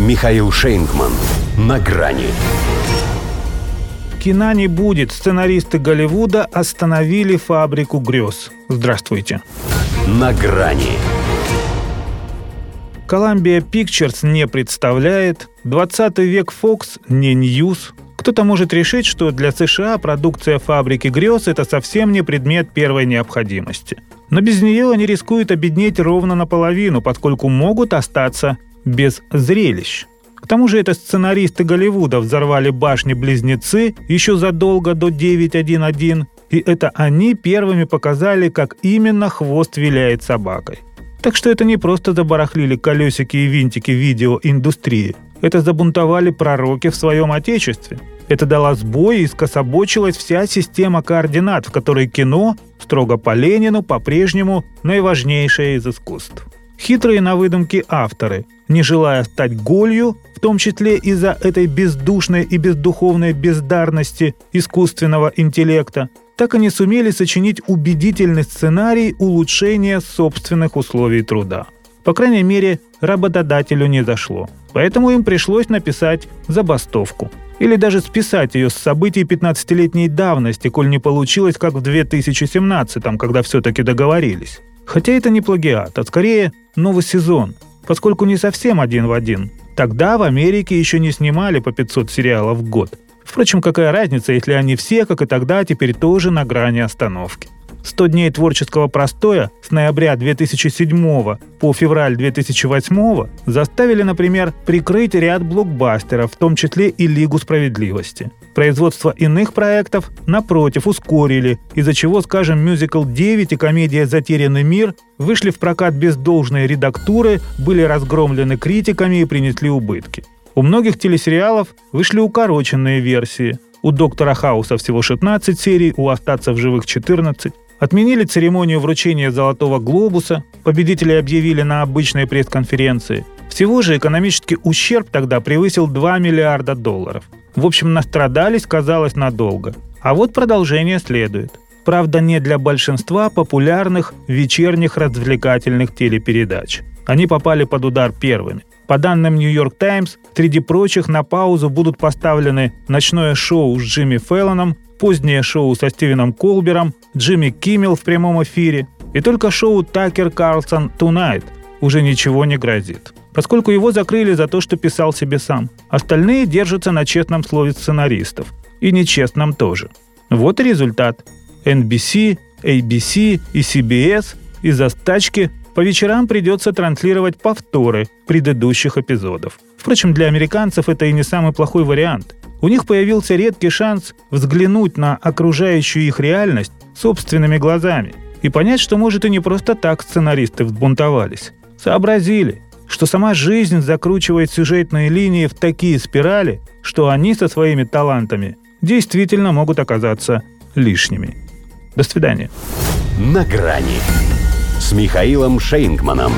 Михаил Шейнгман. На грани. Кино не будет. Сценаристы Голливуда остановили фабрику грез. Здравствуйте. На грани. Columbia Pictures не представляет, 20 век Fox не News. Кто-то может решить, что для США продукция фабрики грез – это совсем не предмет первой необходимости. Но без нее они рискуют обеднеть ровно наполовину, поскольку могут остаться без зрелищ. К тому же это сценаристы Голливуда взорвали башни-близнецы еще задолго до 9.1.1, и это они первыми показали, как именно хвост виляет собакой. Так что это не просто забарахлили колесики и винтики видеоиндустрии. Это забунтовали пророки в своем отечестве. Это дала сбой и скособочилась вся система координат, в которой кино, строго по Ленину, по-прежнему наиважнейшее из искусств. Хитрые на выдумки авторы, не желая стать голью, в том числе из-за этой бездушной и бездуховной бездарности искусственного интеллекта, так и не сумели сочинить убедительный сценарий улучшения собственных условий труда. По крайней мере, работодателю не зашло. Поэтому им пришлось написать забастовку. Или даже списать ее с событий 15-летней давности, коль не получилось, как в 2017 когда все-таки договорились. Хотя это не плагиат, а скорее новый сезон, поскольку не совсем один в один. Тогда в Америке еще не снимали по 500 сериалов в год. Впрочем, какая разница, если они все, как и тогда, теперь тоже на грани остановки. 100 дней творческого простоя с ноября 2007 по февраль 2008 заставили, например, прикрыть ряд блокбастеров, в том числе и Лигу справедливости. Производство иных проектов, напротив, ускорили, из-за чего, скажем, мюзикл «9» и комедия «Затерянный мир» вышли в прокат без должной редактуры, были разгромлены критиками и принесли убытки. У многих телесериалов вышли укороченные версии. У «Доктора Хауса» всего 16 серий, у «Остаться в живых» 14. Отменили церемонию вручения «Золотого глобуса», победителей объявили на обычной пресс-конференции. Всего же экономический ущерб тогда превысил 2 миллиарда долларов. В общем, настрадались, казалось, надолго. А вот продолжение следует. Правда, не для большинства популярных вечерних развлекательных телепередач. Они попали под удар первыми. По данным New York Times, среди прочих на паузу будут поставлены ночное шоу с Джимми Феллоном, позднее шоу со Стивеном Колбером, Джимми Киммел в прямом эфире, и только шоу Такер Карлсон Tonight уже ничего не грозит, поскольку его закрыли за то, что писал себе сам. Остальные держатся на честном слове сценаристов. И нечестном тоже. Вот и результат. NBC, ABC и CBS из-за стачки по вечерам придется транслировать повторы предыдущих эпизодов. Впрочем, для американцев это и не самый плохой вариант. У них появился редкий шанс взглянуть на окружающую их реальность собственными глазами и понять, что, может, и не просто так сценаристы взбунтовались. Сообразили, что сама жизнь закручивает сюжетные линии в такие спирали, что они со своими талантами действительно могут оказаться лишними. До свидания. На грани с Михаилом Шейнгманом.